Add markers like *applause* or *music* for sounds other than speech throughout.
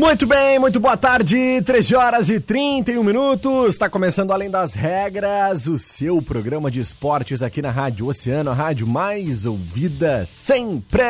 Muito bem, muito boa tarde, 13 horas e 31 minutos. Está começando Além das Regras, o seu programa de esportes aqui na Rádio Oceano, a rádio mais ouvida sempre.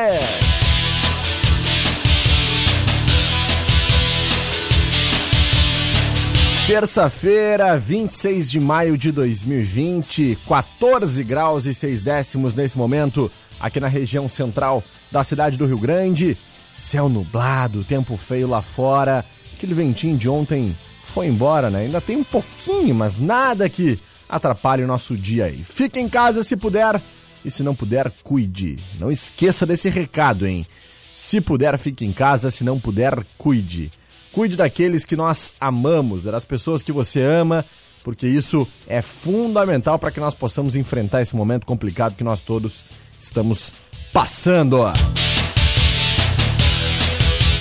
Terça-feira, 26 de maio de 2020, 14 graus e 6 décimos nesse momento, aqui na região central da cidade do Rio Grande. Céu nublado, tempo feio lá fora. Aquele ventinho de ontem foi embora, né? Ainda tem um pouquinho, mas nada que atrapalhe o nosso dia aí. Fique em casa se puder e se não puder, cuide. Não esqueça desse recado, hein? Se puder, fique em casa, se não puder, cuide. Cuide daqueles que nós amamos, das pessoas que você ama, porque isso é fundamental para que nós possamos enfrentar esse momento complicado que nós todos estamos passando.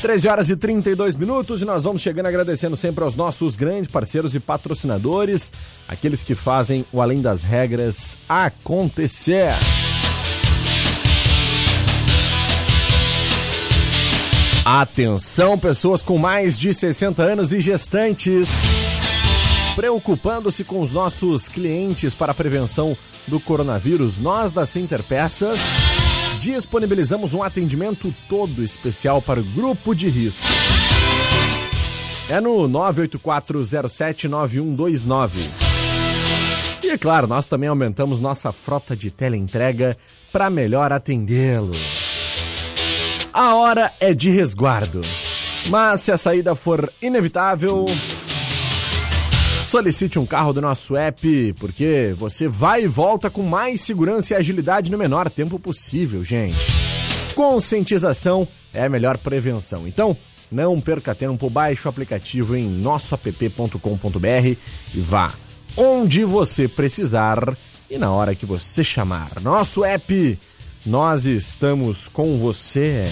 13 horas e 32 minutos e nós vamos chegando agradecendo sempre aos nossos grandes parceiros e patrocinadores, aqueles que fazem o Além das Regras acontecer. Atenção, pessoas com mais de 60 anos e gestantes. Preocupando-se com os nossos clientes para a prevenção do coronavírus, nós da Center Peças disponibilizamos um atendimento todo especial para o grupo de risco. É no 984079129. E é claro, nós também aumentamos nossa frota de teleentrega para melhor atendê-lo. A hora é de resguardo. Mas se a saída for inevitável, solicite um carro do nosso app, porque você vai e volta com mais segurança e agilidade no menor tempo possível, gente. Conscientização é a melhor prevenção. Então, não perca tempo, baixe o aplicativo em nossoapp.com.br e vá onde você precisar e na hora que você chamar. Nosso app, nós estamos com você.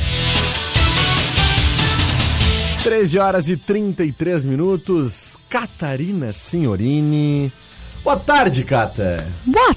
13 horas e 33 minutos. Catarina Signorini. Boa tarde, Cata. Boa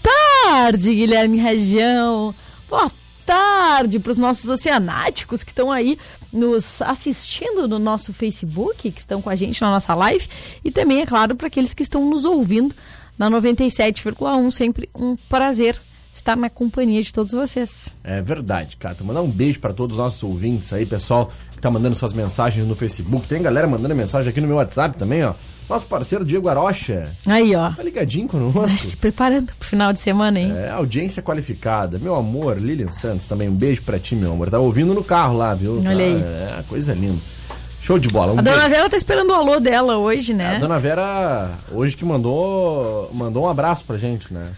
tarde, Guilherme Região. Boa tarde para os nossos oceanáticos que estão aí nos assistindo no nosso Facebook, que estão com a gente na nossa live, e também, é claro, para aqueles que estão nos ouvindo na 97,1. Sempre um prazer estar na companhia de todos vocês. É verdade, Cata. Mandar um beijo para todos os nossos ouvintes aí, pessoal que tá mandando suas mensagens no Facebook. Tem galera mandando mensagem aqui no meu WhatsApp também, ó. Nosso parceiro Diego Arocha. Aí, ó. Tá ligadinho conosco. Se preparando pro final de semana, hein? É, audiência qualificada. Meu amor, Lilian Santos também. Um beijo pra ti, meu amor. Tá ouvindo no carro lá, viu? Olha tá, aí. É, coisa linda. Show de bola. Um a dona. Vera tá esperando o alô dela hoje, né? A dona Vera, hoje que mandou, mandou um abraço pra gente, né?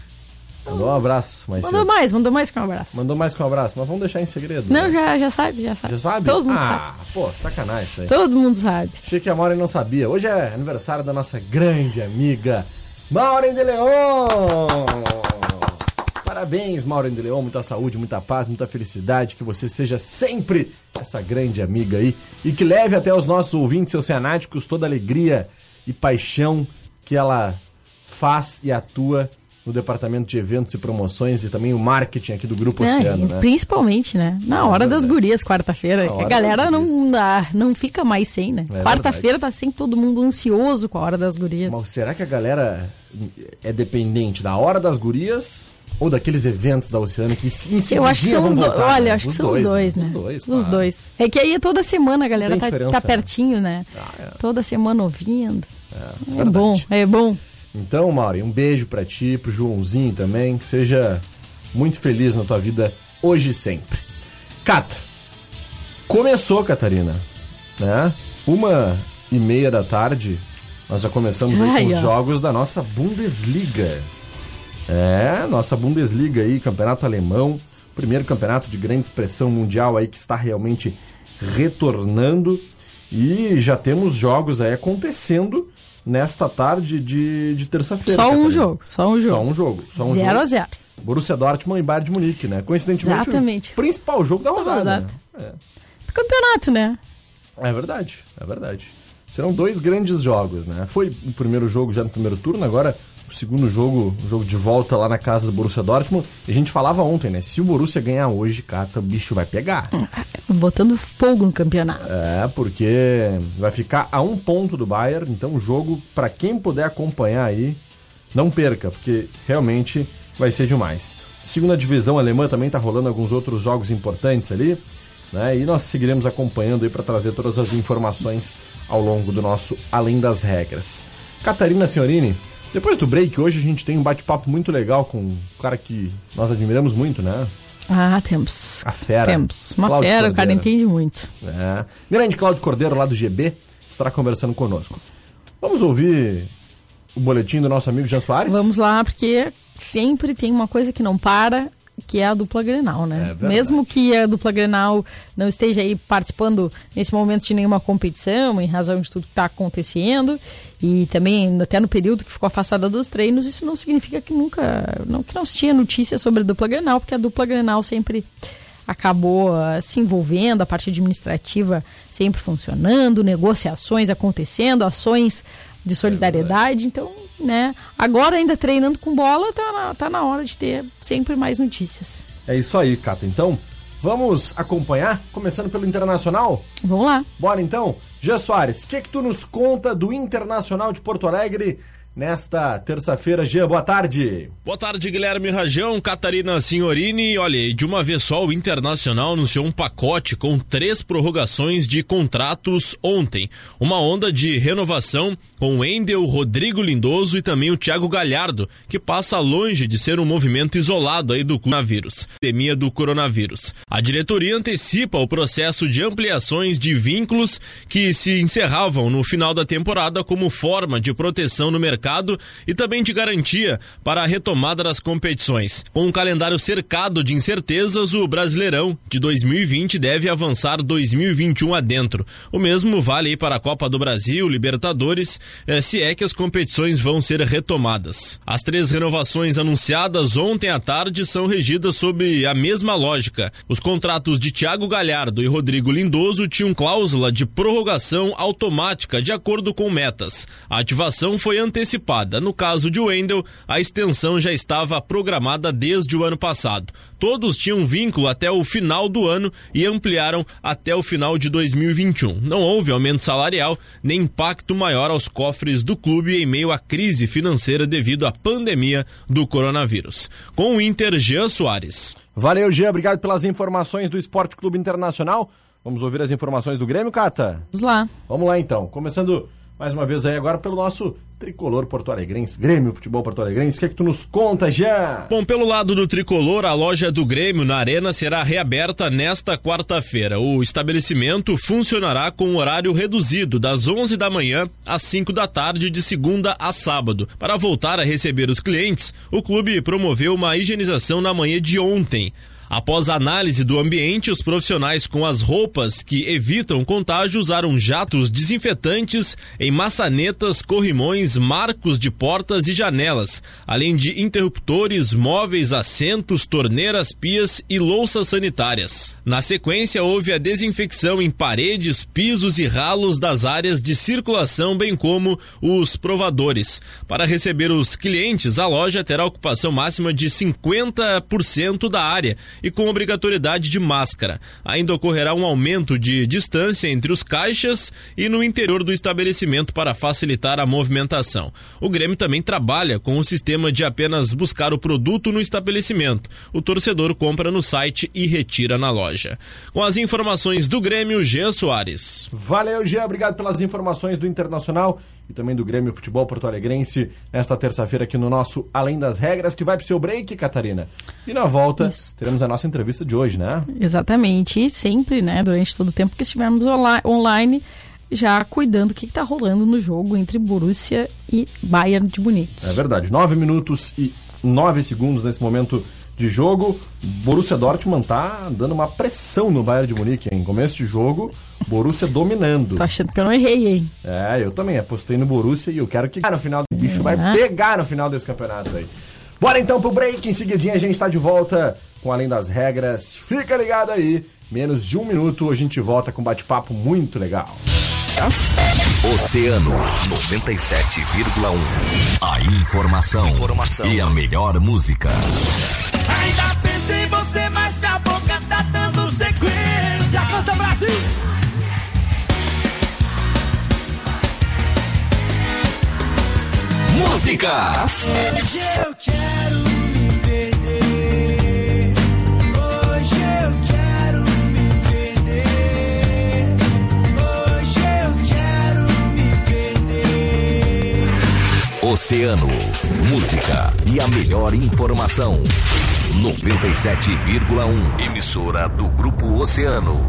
Mandou um abraço. Mas Mandou mais, mandou mais que um abraço. Mandou mais que um abraço, mas vamos deixar em segredo. Não, né? já, já sabe, já sabe. Já sabe? Todo mundo ah, sabe. pô, sacanagem isso aí. Todo mundo sabe. Achei que a Maureen não sabia. Hoje é aniversário da nossa grande amiga Maureen de Leon. Parabéns, Maureen de Leon. Muita saúde, muita paz, muita felicidade. Que você seja sempre essa grande amiga aí. E que leve até os nossos ouvintes oceanáticos toda a alegria e paixão que ela faz e atua no departamento de eventos e promoções e também o marketing aqui do Grupo É, Oceano, né? Principalmente, né? Na hora das verdade. gurias, quarta-feira. A galera das não, não fica mais sem, né? É Quarta-feira tá sempre todo mundo ansioso com a hora das gurias. Mas será que a galera é dependente da hora das gurias ou daqueles eventos da Oceano que em Eu acho que são os dois. Olha, né? acho que são os dois, né? Os dois, Os claro. dois. É que aí é toda semana a galera tá, tá né? pertinho, né? Ah, é. Toda semana ouvindo. É, verdade. bom, é bom. Então, Mauri, um beijo pra ti, pro Joãozinho também, que seja muito feliz na tua vida hoje e sempre. Cata, começou, Catarina, né? Uma e meia da tarde, nós já começamos aí com os jogos da nossa Bundesliga. É, nossa Bundesliga aí, campeonato alemão, primeiro campeonato de grande expressão mundial aí que está realmente retornando. E já temos jogos aí acontecendo nesta tarde de, de terça-feira. Só um jogo, só um jogo. Só um jogo. Só um zero jogo. a zero. Borussia Dortmund e Bayern de Munique, né? Coincidentemente, Exatamente. o principal jogo da rodada. Né? Campeonato, né? É. é verdade, é verdade. Serão dois grandes jogos, né? Foi o primeiro jogo já no primeiro turno, agora o segundo jogo, o jogo de volta lá na casa do Borussia Dortmund. E a gente falava ontem, né? Se o Borussia ganhar hoje, cata, o bicho vai pegar. Botando fogo no campeonato. É, porque vai ficar a um ponto do Bayern. Então o jogo, para quem puder acompanhar aí, não perca, porque realmente vai ser demais. Segunda divisão alemã também tá rolando alguns outros jogos importantes ali. Né? E nós seguiremos acompanhando aí para trazer todas as informações ao longo do nosso Além das Regras. Catarina Senhorini, depois do break, hoje a gente tem um bate-papo muito legal com um cara que nós admiramos muito, né? Ah, temos. A fera. Temos. Uma Cláudio fera, o cara Cordeiro. entende muito. É. Grande Cláudio Cordeiro, lá do GB, estará conversando conosco. Vamos ouvir o boletim do nosso amigo Jean Soares? Vamos lá, porque sempre tem uma coisa que não para, que é a dupla Grenal, né? É. Mesmo que a dupla Grenal não esteja aí participando nesse momento de nenhuma competição, em razão de tudo que está acontecendo, e também até no período que ficou afastada dos treinos, isso não significa que nunca, não, que não se tinha notícia sobre a dupla Grenal, porque a dupla Grenal sempre acabou ah, se envolvendo, a parte administrativa sempre funcionando, negociações acontecendo, ações de solidariedade, então, né, agora ainda treinando com bola, tá na, tá na hora de ter sempre mais notícias. É isso aí, Cata. Então, vamos acompanhar, começando pelo Internacional? Vamos lá. Bora então? Jean Soares, o que, que tu nos conta do Internacional de Porto Alegre nesta terça-feira? Jean, boa tarde. Boa tarde, Guilherme Rajão, Catarina Signorini. Olha, de uma vez só, o Internacional anunciou um pacote com três prorrogações de contratos ontem. Uma onda de renovação com o Endel, Rodrigo Lindoso e também o Thiago Galhardo, que passa longe de ser um movimento isolado aí do coronavírus, pandemia do coronavírus. A diretoria antecipa o processo de ampliações de vínculos que se encerravam no final da temporada como forma de proteção no mercado e também de garantia para a retomada das competições. Com um calendário cercado de incertezas, o Brasileirão de 2020 deve avançar 2021 adentro. O mesmo vale para a Copa do Brasil, Libertadores, eh, se é que as competições vão ser retomadas. As três renovações anunciadas ontem à tarde são regidas sob a mesma lógica. Os contratos de Thiago Galhardo e Rodrigo Lindoso tinham cláusula de prorrogação automática de acordo com metas. A ativação foi antecipada. No caso de Wendel, a extensão já estava programada desde o ano passado. Todos tinham vínculo até o final do ano e ampliaram até o final de 2021. Não houve aumento salarial nem impacto maior aos cofres do clube em meio à crise financeira devido à pandemia do coronavírus. Com o Inter, Jean Soares. Valeu, Jean. Obrigado pelas informações do Esporte Clube Internacional. Vamos ouvir as informações do Grêmio, Cata? Vamos lá. Vamos lá então. Começando mais uma vez aí agora pelo nosso tricolor porto-alegrense, Grêmio Futebol Porto-Alegrense. O que é que tu nos conta, Jean? Bom, pelo lado do tricolor, a loja do Grêmio na Arena será reaberta nesta quarta-feira. O estabelecimento funcionará com horário reduzido, das 11 da manhã às 5 da tarde, de segunda a sábado. Para voltar a receber os clientes, o clube promoveu uma higienização na manhã de ontem. Após análise do ambiente, os profissionais com as roupas que evitam contágio usaram jatos desinfetantes em maçanetas, corrimões, marcos de portas e janelas, além de interruptores, móveis, assentos, torneiras, pias e louças sanitárias. Na sequência, houve a desinfecção em paredes, pisos e ralos das áreas de circulação, bem como os provadores. Para receber os clientes, a loja terá ocupação máxima de 50% da área e com obrigatoriedade de máscara. Ainda ocorrerá um aumento de distância entre os caixas e no interior do estabelecimento para facilitar a movimentação. O Grêmio também trabalha com o sistema de apenas buscar o produto no estabelecimento. O torcedor compra no site e retira na loja. Com as informações do Grêmio, Jean Soares. Valeu, Jean. Obrigado pelas informações do Internacional. E também do Grêmio Futebol Porto Alegrense nesta terça-feira aqui no nosso Além das Regras, que vai pro seu break, Catarina. E na volta Isso. teremos a nossa entrevista de hoje, né? Exatamente, e sempre, né, durante todo o tempo que estivermos online, já cuidando do que está rolando no jogo entre Borussia e Bayern de Munique. É verdade, nove minutos e nove segundos nesse momento de jogo. Borussia Dortmund tá dando uma pressão no Bayern de Munique, em começo de jogo, Borussia dominando. Tô achando que eu não errei, hein? É, eu também apostei no Borussia e eu quero que no final do bicho é. vai pegar no final desse campeonato aí. Bora então pro break, em seguidinha a gente tá de volta com Além das Regras. Fica ligado aí, menos de um minuto a gente volta com um bate-papo muito legal. Oceano 97,1. A informação, informação, e a melhor música. Ainda pensei em você, mas minha boca tá dando sequência. Canta Brasil! Música! Hoje eu quero me perder. Hoje eu quero me perder. Hoje eu quero me perder. Oceano, música e a melhor informação. 97,1. Emissora do Grupo Oceano.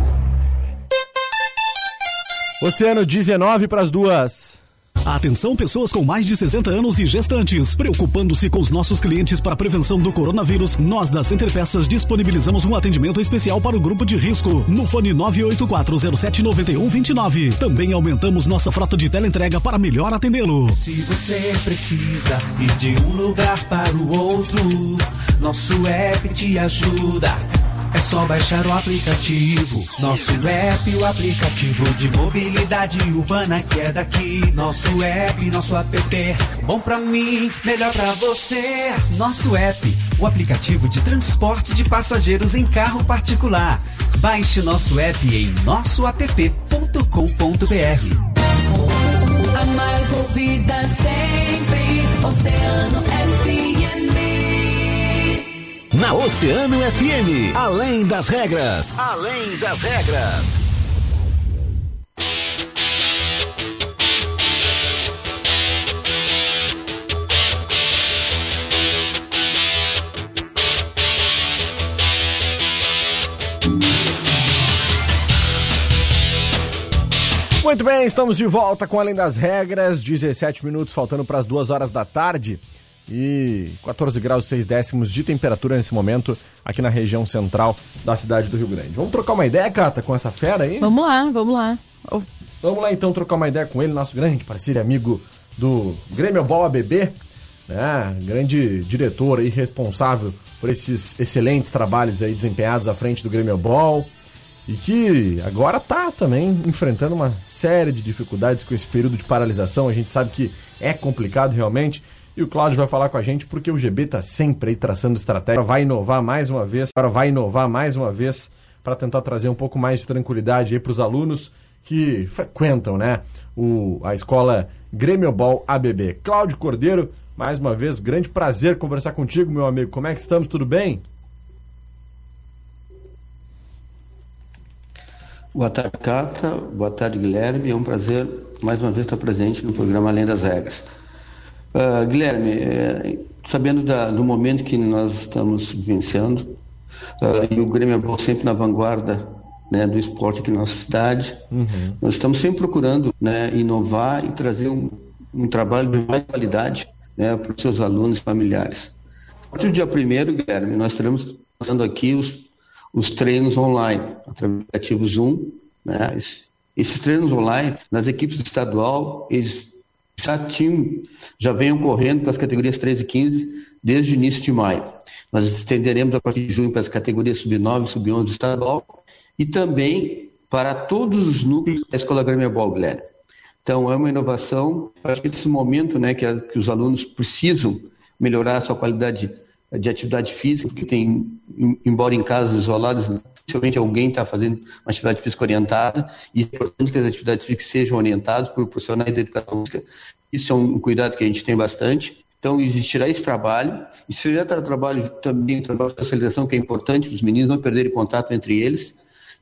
Oceano 19 para as duas. Atenção pessoas com mais de 60 anos e gestantes. Preocupando-se com os nossos clientes para a prevenção do coronavírus, nós da Center disponibilizamos um atendimento especial para o grupo de risco no fone 984079129. Também aumentamos nossa frota de teleentrega para melhor atendê-lo. Se você precisa ir de um lugar para o outro, nosso app te ajuda. É só baixar o aplicativo. Nosso app, o aplicativo de mobilidade urbana que é daqui. Nosso app, nosso app, bom pra mim, melhor pra você. Nosso app, o aplicativo de transporte de passageiros em carro particular. Baixe nosso app em nossoapp.com.br. A mais ouvida sempre, Oceano FM. Na Oceano FM, além das regras, além das regras. Muito bem, estamos de volta com Além das Regras, 17 minutos faltando para as duas horas da tarde e 14 graus 6 décimos de temperatura nesse momento aqui na região central da cidade do Rio Grande. Vamos trocar uma ideia, Cata, com essa fera aí? Vamos lá, vamos lá. Oh. Vamos lá então trocar uma ideia com ele, nosso grande parceiro e amigo do Grêmio Ball ABB, né? grande diretor e responsável por esses excelentes trabalhos aí desempenhados à frente do Grêmio Ball e que agora tá também enfrentando uma série de dificuldades com esse período de paralisação. A gente sabe que é complicado realmente e o Cláudio vai falar com a gente porque o GB está sempre aí traçando estratégia. Vai inovar mais uma vez, agora vai inovar mais uma vez para tentar trazer um pouco mais de tranquilidade aí para os alunos que frequentam, né, o, a escola Grêmio Ball ABB. Cláudio Cordeiro, mais uma vez, grande prazer conversar contigo, meu amigo. Como é que estamos? Tudo bem? Boa tarde, Cata. Boa tarde, Guilherme. É um prazer mais uma vez estar presente no programa Além das Regras. Uh, Guilherme, é, sabendo da, do momento que nós estamos vivenciando, uh, e o Grêmio é sempre na vanguarda né, do esporte aqui na nossa cidade, uhum. nós estamos sempre procurando né, inovar e trazer um, um trabalho de mais qualidade né, para os seus alunos e familiares. A partir do dia 1 Guilherme, nós estaremos fazendo aqui os, os treinos online, através do aplicativo Zoom. Né, esses, esses treinos online, nas equipes do estadual, eles já tinham, já vem ocorrendo para as categorias 13 e 15 desde o início de maio. Nós estenderemos a partir de junho para as categorias sub-9 e sub-11 estadual e também para todos os núcleos da Escola Grêmio Guilherme. Então, é uma inovação. Acho que esse momento né, que, a, que os alunos precisam melhorar a sua qualidade de atividade física, porque tem, embora em casas isoladas, dificilmente alguém está fazendo uma atividade física orientada, e é importante que as atividades físicas sejam orientadas por profissionais da educação física. Isso é um cuidado que a gente tem bastante. Então, existirá esse trabalho. Existirá trabalho também, trabalho de socialização, que é importante para os meninos não perderem contato entre eles.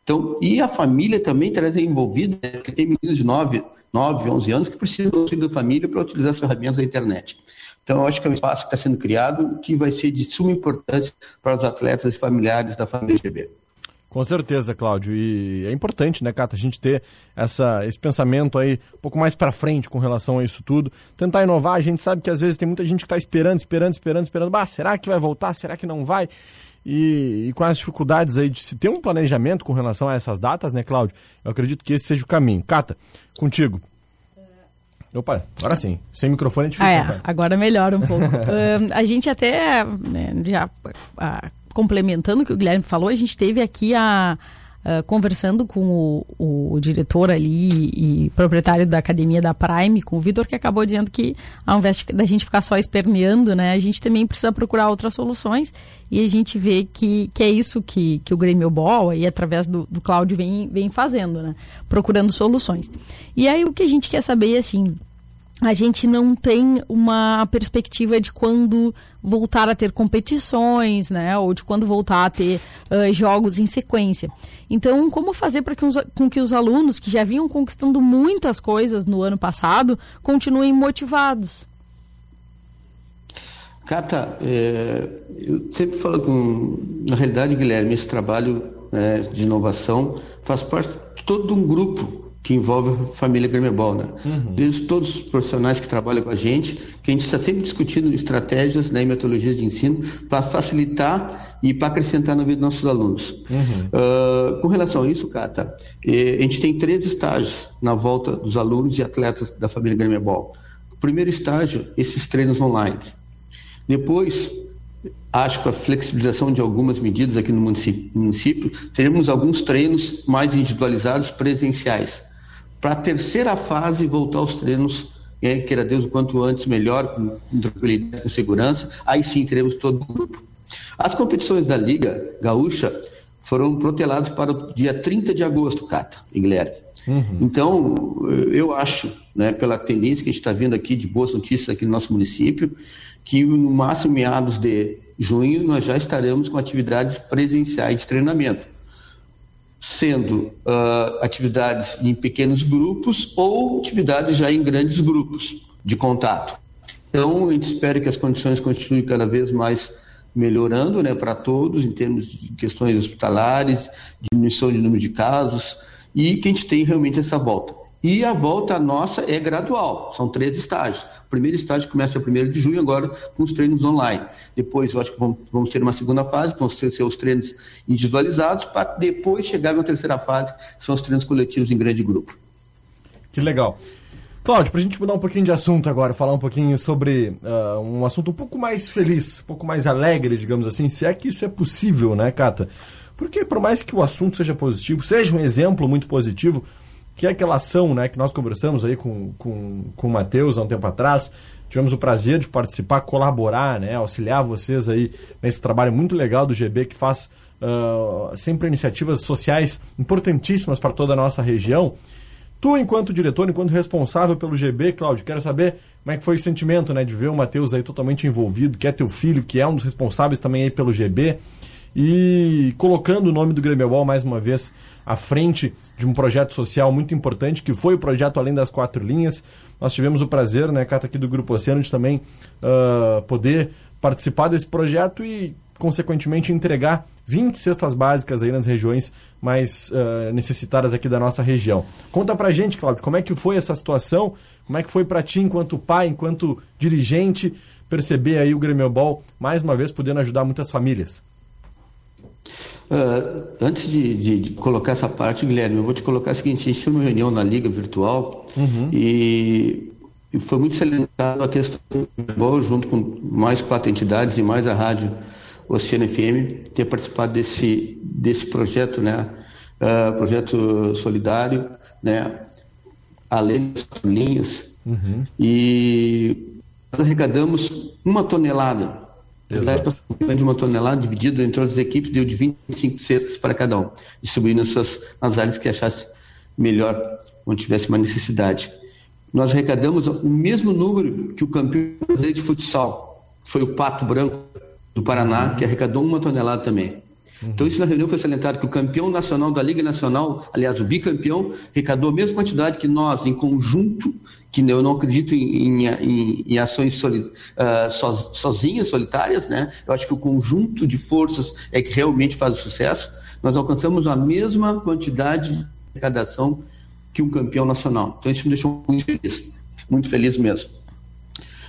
Então, e a família também terá envolvida, né? porque tem meninos de 9, 9, 11 anos, que precisam do auxílio da família para utilizar as ferramentas da internet. Então, eu acho que é um espaço que está sendo criado que vai ser de suma importância para os atletas e familiares da família GB. Com certeza, Cláudio. E é importante, né, Cata, a gente ter essa, esse pensamento aí um pouco mais para frente com relação a isso tudo. Tentar inovar, a gente sabe que às vezes tem muita gente que está esperando, esperando, esperando, esperando. Bah, será que vai voltar? Será que não vai? E, e, com as dificuldades aí de se ter um planejamento com relação a essas datas, né, Cláudio? Eu acredito que esse seja o caminho. Cata, contigo. Opa, agora sim. Sem microfone é difícil. Ah, é. Né, agora melhora um pouco. *laughs* uh, a gente até, né, já uh, complementando o que o Guilherme falou, a gente teve aqui a, conversando com o, o, diretor ali e proprietário da academia da Prime, com o Vitor, que acabou dizendo que ao invés da gente ficar só esperneando, né, a gente também precisa procurar outras soluções e a gente vê que, que é isso que, que o Grêmio Ball e através do, do Cláudio vem, vem fazendo, né, procurando soluções. E aí o que a gente quer saber é assim, a gente não tem uma perspectiva de quando voltar a ter competições, né? Ou de quando voltar a ter uh, jogos em sequência. Então, como fazer para que com que os alunos que já vinham conquistando muitas coisas no ano passado continuem motivados? Cata, é, eu sempre falo com. Na realidade, Guilherme, esse trabalho é, de inovação faz parte de todo um grupo que envolve a família Grêmio né? Uhum. Desde todos os profissionais que trabalham com a gente, que a gente está sempre discutindo estratégias né, e metodologias de ensino para facilitar e para acrescentar na vida dos nossos alunos. Uhum. Uh, com relação a isso, Cata, eh, a gente tem três estágios na volta dos alunos e atletas da família Grêmio O primeiro estágio, esses treinos online. Depois, acho que a flexibilização de algumas medidas aqui no município, município teremos alguns treinos mais individualizados presenciais para a terceira fase voltar aos treinos, é, queira Deus, o quanto antes, melhor, com, com tranquilidade, com segurança, aí sim teremos todo o grupo. As competições da Liga Gaúcha foram proteladas para o dia 30 de agosto, Cata e Guilherme. Uhum. Então, eu acho, né, pela tendência que a gente está vendo aqui de boas notícias aqui no nosso município, que no máximo meados de junho nós já estaremos com atividades presenciais de treinamento sendo uh, atividades em pequenos grupos ou atividades já em grandes grupos de contato. Então, a gente espera que as condições continuem cada vez mais melhorando né, para todos, em termos de questões hospitalares, diminuição de número de casos, e que a gente tenha realmente essa volta. E a volta nossa é gradual, são três estágios. O primeiro estágio começa no 1 de junho, agora com os treinos online. Depois, eu acho que vamos, vamos ter uma segunda fase, vão ser, ser os treinos individualizados, para depois chegar na terceira fase, que são os treinos coletivos em grande grupo. Que legal. Cláudio, para a gente mudar um pouquinho de assunto agora, falar um pouquinho sobre uh, um assunto um pouco mais feliz, um pouco mais alegre, digamos assim, se é que isso é possível, né, Cata? Porque por mais que o assunto seja positivo, seja um exemplo muito positivo, que é aquela ação né, que nós conversamos aí com, com, com o Matheus há um tempo atrás. Tivemos o prazer de participar, colaborar, né, auxiliar vocês aí nesse trabalho muito legal do GB que faz uh, sempre iniciativas sociais importantíssimas para toda a nossa região. Tu, enquanto diretor, enquanto responsável pelo GB, Cláudio, quero saber como é que foi o sentimento né, de ver o Matheus aí totalmente envolvido, que é teu filho, que é um dos responsáveis também aí pelo GB e colocando o nome do Grêmio mais uma vez à frente de um projeto social muito importante, que foi o projeto Além das Quatro Linhas. Nós tivemos o prazer, né, Cata, aqui do Grupo Oceano, de também uh, poder participar desse projeto e, consequentemente, entregar 20 cestas básicas aí nas regiões mais uh, necessitadas aqui da nossa região. Conta pra gente, Cláudio, como é que foi essa situação, como é que foi para ti, enquanto pai, enquanto dirigente, perceber aí o Grêmio mais uma vez, podendo ajudar muitas famílias. Uh, antes de, de, de, colocar essa parte, Guilherme, eu vou te colocar o seguinte: a gente teve uma reunião na Liga Virtual uhum. e, e, foi muito salientado a questão do junto com mais quatro entidades e mais a rádio Oceano FM, ter participado desse, desse projeto, né? Uh, projeto solidário, né? Além das linhas. Uhum. E nós arrecadamos uma tonelada Exato. de uma tonelada dividido entre as equipes deu de 25 cestas para cada um, distribuindo nas, suas, nas áreas que achasse melhor, onde tivesse uma necessidade. Nós arrecadamos o mesmo número que o campeão de futsal, foi o Pato Branco do Paraná, que arrecadou uma tonelada também. Então, isso na reunião foi salientado que o campeão nacional da Liga Nacional, aliás, o bicampeão, arrecadou a mesma quantidade que nós, em conjunto, que eu não acredito em, em, em ações soli, uh, so, sozinhas, solitárias, né? Eu acho que o conjunto de forças é que realmente faz o sucesso. Nós alcançamos a mesma quantidade de arrecadação que um campeão nacional. Então, isso me deixou muito feliz, muito feliz mesmo.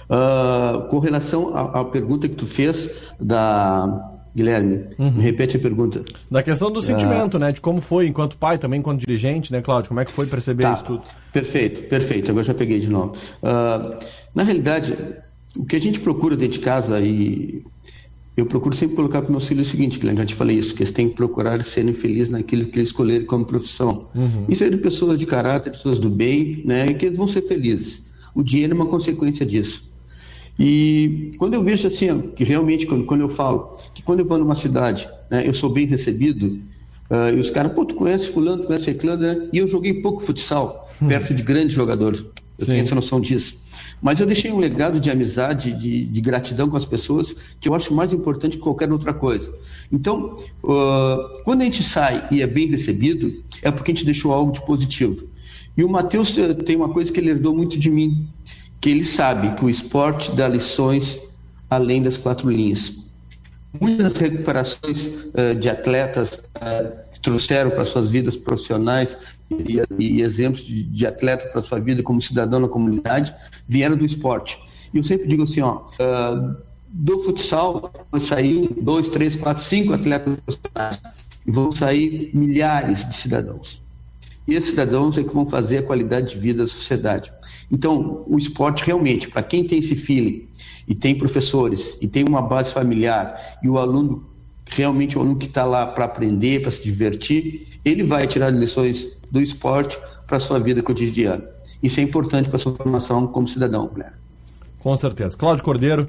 Uh, com relação à, pergunta que tu fez da Guilherme, uhum. me repete a pergunta. Da questão do sentimento, uh, né? De como foi enquanto pai, também enquanto dirigente, né, Cláudio? Como é que foi perceber tá, isso tudo? Perfeito, perfeito. Agora já peguei de novo. Uh, na realidade, o que a gente procura dentro de casa e eu procuro sempre colocar para meus filhos o seguinte, Guilherme, já te falei isso, que eles têm que procurar serem felizes naquilo que eles escolherem como profissão. Uhum. Isso é de pessoas de caráter, pessoas do bem, né? Que eles vão ser felizes. O dinheiro é uma consequência disso. E quando eu vejo assim, que realmente, quando, quando eu falo, quando eu vou numa cidade, né, eu sou bem recebido, uh, e os caras, pô, tu conhece fulano, tu conhece ciclano, né? e eu joguei pouco futsal, hum. perto de grandes jogadores, eu Sim. tenho essa noção disso. Mas eu deixei um legado de amizade, de, de, gratidão com as pessoas, que eu acho mais importante que qualquer outra coisa. Então, uh, quando a gente sai e é bem recebido, é porque a gente deixou algo de positivo. E o Matheus tem uma coisa que ele herdou muito de mim, que ele sabe que o esporte dá lições além das quatro linhas. Muitas recuperações uh, de atletas uh, trouxeram para suas vidas profissionais e, e exemplos de, de atleta para sua vida como cidadão na comunidade vieram do esporte. E eu sempre digo assim, ó, uh, do futsal vai sair dois, três, quatro, cinco atletas profissionais e vão sair milhares de cidadãos. E esses cidadãos é que vão fazer a qualidade de vida da sociedade. Então, o esporte realmente, para quem tem esse feeling e tem professores e tem uma base familiar e o aluno realmente o aluno que está lá para aprender, para se divertir, ele vai tirar lições do esporte para sua vida cotidiana. Isso é importante para sua formação como cidadão, Guilherme. Com certeza. Cláudio Cordeiro,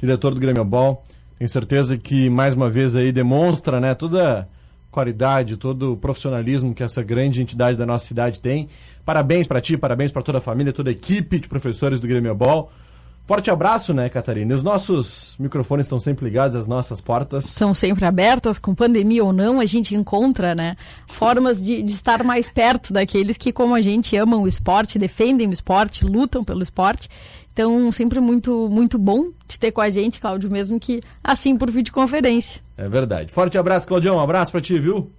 diretor do Grêmio Ball, tenho certeza que mais uma vez aí demonstra, né, toda qualidade, todo o profissionalismo que essa grande entidade da nossa cidade tem. Parabéns para ti, parabéns para toda a família, toda a equipe de professores do Grêmio Ball. Forte abraço, né, Catarina? Os nossos microfones estão sempre ligados, as nossas portas. São sempre abertas, com pandemia ou não, a gente encontra, né, formas de, de, estar mais perto daqueles que, como a gente, amam o esporte, defendem o esporte, lutam pelo esporte. Então, sempre muito, muito bom de ter com a gente, Cláudio, mesmo que assim por videoconferência. É verdade. Forte abraço, Claudião. Um abraço para ti, viu?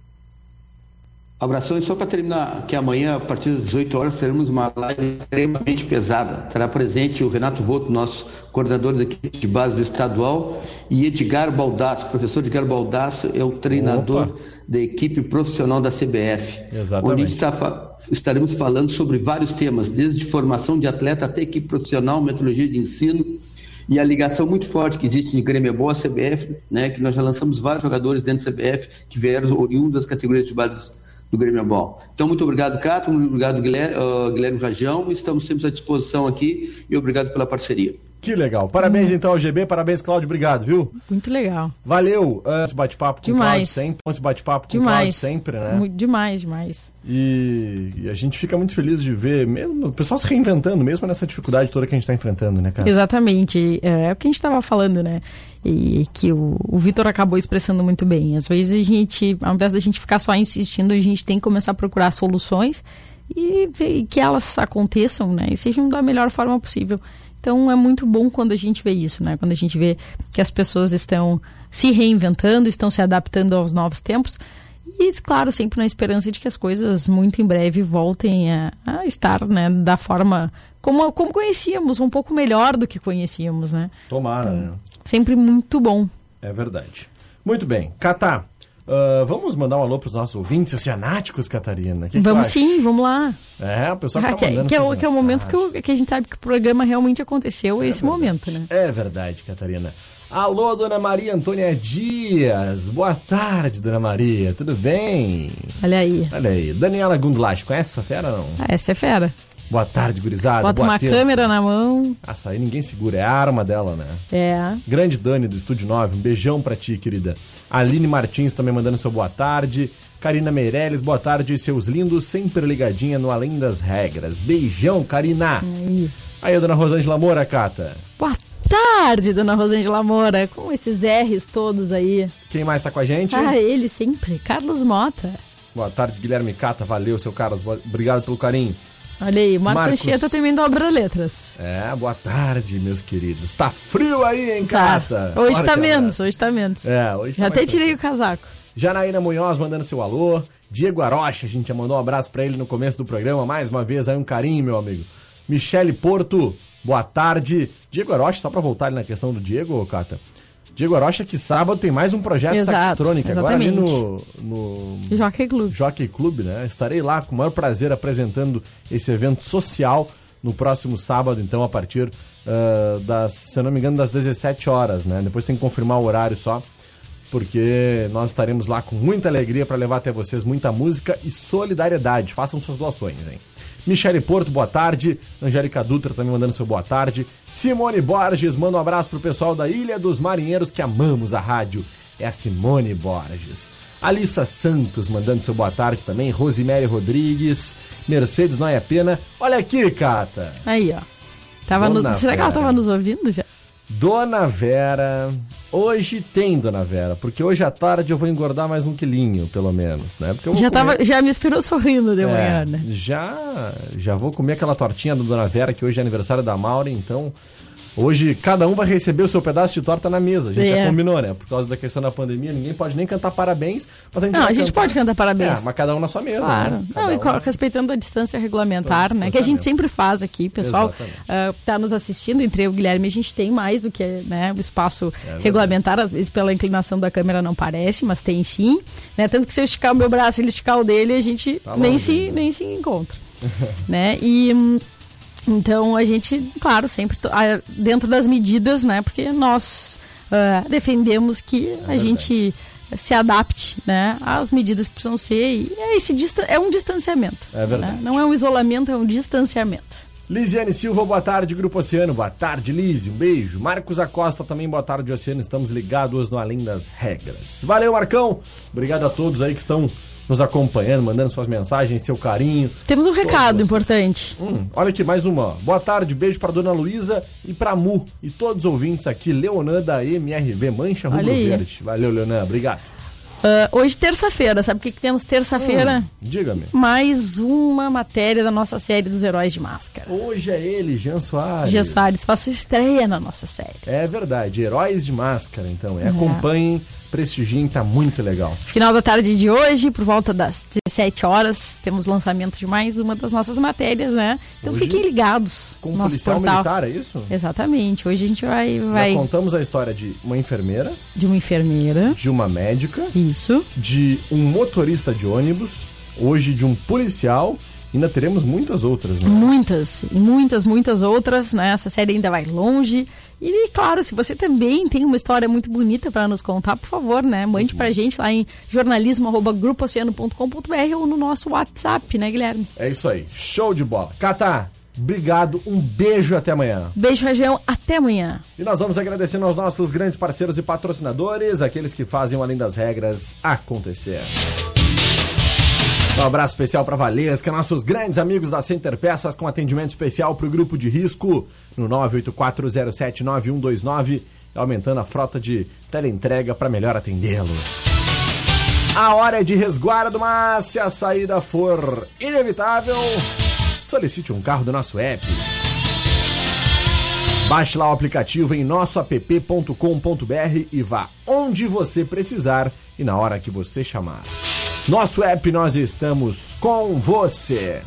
Abração e só para terminar, que amanhã, a partir das 18 horas, teremos uma live extremamente pesada. Terá presente o Renato Voto, nosso coordenador da equipe de base do estadual, e Edgar Baldasso, professor Edgar Baldasso é o treinador Opa. da equipe profissional da CBF. Exatamente. Onde está, estaremos falando sobre vários temas, desde formação de atleta até equipe profissional, metodologia de ensino, e a ligação muito forte que existe em Grêmio é Boa, CBF, né, que nós já lançamos vários jogadores dentro da CBF que vieram oriundos das categorias de base do Grêmio Ball. Então, muito obrigado, Cato, muito obrigado, Guilherme, uh, Guilherme Rajão. Estamos sempre à disposição aqui e obrigado pela parceria. Que legal. Parabéns, hum. então, ao GB. Parabéns, Cláudio. Obrigado, viu? Muito legal. Valeu uh, esse bate-papo com o Cláudio sempre. Esse bate-papo com o Cláudio sempre, né? Muito, demais, demais. E, e, a gente fica muito feliz de ver mesmo o pessoal se reinventando, mesmo nessa dificuldade toda que a gente está enfrentando, né, cara? Exatamente. É, é o que a gente estava falando, né? E que o, o Vitor acabou expressando muito bem. Às vezes a gente, ao invés da gente ficar só insistindo, a gente tem que começar a procurar soluções e, e que elas aconteçam, né? E sejam da melhor forma possível. Então é muito bom quando a gente vê isso, né? Quando a gente vê que as pessoas estão se reinventando, estão se adaptando aos novos tempos. E, claro, sempre na esperança de que as coisas muito em breve voltem a, a estar né, da forma como, como conhecíamos, um pouco melhor do que conhecíamos, né? Tomara, então, né? Sempre muito bom. É verdade. Muito bem. Catá, Uh, vamos mandar um alô para os nossos ouvintes oceanáticos, Catarina? Que vamos que sim, vamos lá. É, o pessoal ah, tá que, que, é, que é o momento que, eu, que, a gente sabe que o programa realmente aconteceu, é esse verdade. momento, né? É verdade, Catarina. Alô, Dona Maria Antônia Dias. Boa tarde, Dona Maria. Tudo bem? Olha aí. Olha aí. Daniela Gundlach, conhece essa fera não? Ah, essa é fera. Boa tarde, gurizada. Bota Boa uma terça. câmera na mão. Açaí ninguém segura, é a arma dela, né? É. Grande Dani do Estúdio 9, um beijão pra ti, querida. Aline Martins também mandando seu boa tarde. Karina Meirelles, boa tarde, seus lindos, sempre ligadinha no Além das Regras. Beijão, Karina. Aí, Aí a dona Rosângela Moura, Cata. Boa tarde dona Rosângela Moura, com esses R's todos aí. Quem mais tá com a gente? Ah, ele sempre, Carlos Mota. Boa tarde, Guilherme Cata. Valeu, seu Carlos. Obrigado pelo carinho. Olha aí, Marcos, Marcos. Anchieta também dobra letras. É, boa tarde, meus queridos. Tá frio aí, hein, Tá. Cata? Hoje Forte tá abraço. menos, hoje tá menos. É, hoje tá Já até tirei o casaco. Janaína Munhoz mandando seu alô. Diego Arocha, a gente já mandou um abraço pra ele no começo do programa. Mais uma vez aí um carinho, meu amigo. Michele Porto, boa tarde. Diego Arocha, só pra voltar ali na questão do Diego, Cata. Diego Arocha que sábado tem mais um projeto Exato, Saxtrônica. Agora ali no, no Jockey Club. Jockey Club, né? Estarei lá com o maior prazer apresentando esse evento social no próximo sábado, então, a partir ah, das, se eu não me engano, das 17 horas, né? Depois tem que confirmar o horário só, porque nós estaremos lá com muita alegria para levar até vocês muita música e solidariedade. Façam suas doações, hein? Michele Porto, boa tarde. Angélica Dutra também mandando seu boa tarde. Simone Borges, manda um abraço pro pessoal da Ilha dos Marinheiros que amamos a rádio. É a Simone Borges. Alissa Santos mandando seu boa tarde também. Rosemary Rodrigues. Mercedes Noia Pena. Olha aqui, Cata. Aí, ó. Tava no- Será que ela tava nos ouvindo já? Dona Vera. Hoje tem, Dona Vera, porque hoje à tarde eu vou engordar mais um quilinho, pelo menos, né? Porque Já, comer- tava, já me esperou sorrindo de É, manhã, né? Já, já vou comer aquela tortinha da Dona Vera, que hoje é aniversário da Maura, então hoje cada um vai receber o seu pedaço de torta na mesa. A gente É. já combinou, né? Por causa da questão da pandemia, ninguém pode nem cantar parabéns, mas a gente Não, a gente pode cantar parabéns. É, mas cada um na sua mesa, Claro. né? Não, e um- co- respeitando a distância regulamentar, né? Que a gente sempre faz aqui, pessoal. Ah, tá nos assistindo, entre eu e o Guilherme, a gente tem mais do que né, o espaço É regulamentar. Às vezes, pela inclinação da câmera, não parece, mas tem sim. Né? Tanto que se eu esticar o meu braço e ele esticar o dele, a gente Tá nem, longe se, ainda. nem se encontra. *laughs* né? E. Então a gente, claro, sempre dentro das medidas, né? Porque nós ah, defendemos que É a gente se adapte, né? Às medidas que precisam ser e é, esse é um distanciamento. É verdade. né? Não é um isolamento, é um distanciamento. Lisiane Silva, boa tarde, Grupo Oceano. Boa tarde, Lise. Um beijo. Marcos Acosta também, boa tarde, Oceano. Estamos ligados no Além das Regras. Valeu, Marcão. Obrigado a todos aí que estão nos acompanhando, mandando suas mensagens, seu carinho. Temos um recado importante. Hum, olha aqui, mais uma. Boa tarde, beijo pra Dona Luísa e pra Mu. E todos os ouvintes aqui, Leonan da MRV Mancha Rubro. Verde. Valeu, Leonan. Obrigado. Ah, hoje, terça-feira, sabe o que, que temos terça-feira? Diga-me. Mais uma matéria da nossa série dos Heróis de Máscara. Hoje é ele, Jean Soares. Gia Soares sua estreia na nossa série. É verdade, Heróis de Máscara, então. É, acompanhem, prestigiem, tá muito legal. Final da tarde de hoje, por volta das 17 horas, temos lançamento de mais uma das nossas matérias, né? Então Hoje, fiquem ligados Com nosso policial portal. militar, é isso? Exatamente. Hoje a gente vai, vai Já contamos a história de uma enfermeira, de uma enfermeira. de uma médica, Isso. de um motorista de ônibus, hoje de um policial. Ainda teremos muitas outras, né? Muitas, muitas, muitas outras, né? Essa série ainda vai longe. E, claro, se você também tem uma história muito bonita para nos contar, por favor, né? Mande pra gente lá em jornalismo.grupooceano.com.br ou no nosso WhatsApp, né, Guilherme? É isso aí, show de bola. Cata, obrigado, um beijo até amanhã. Beijo, região. Até amanhã. E nós vamos agradecendo aos nossos grandes parceiros e patrocinadores, aqueles que fazem o Além das Regras acontecer. Um abraço especial para Valesca, nossos grandes amigos da Center Peças, com atendimento especial para o grupo de risco no 984079129, aumentando a frota de teleentrega para melhor atendê-lo. A hora é de resguardo, mas se a saída for inevitável, solicite um carro do nosso app. Baixe lá o aplicativo em nossoapp.com.br e vá onde você precisar e na hora que você chamar. Nosso app, nós estamos com você.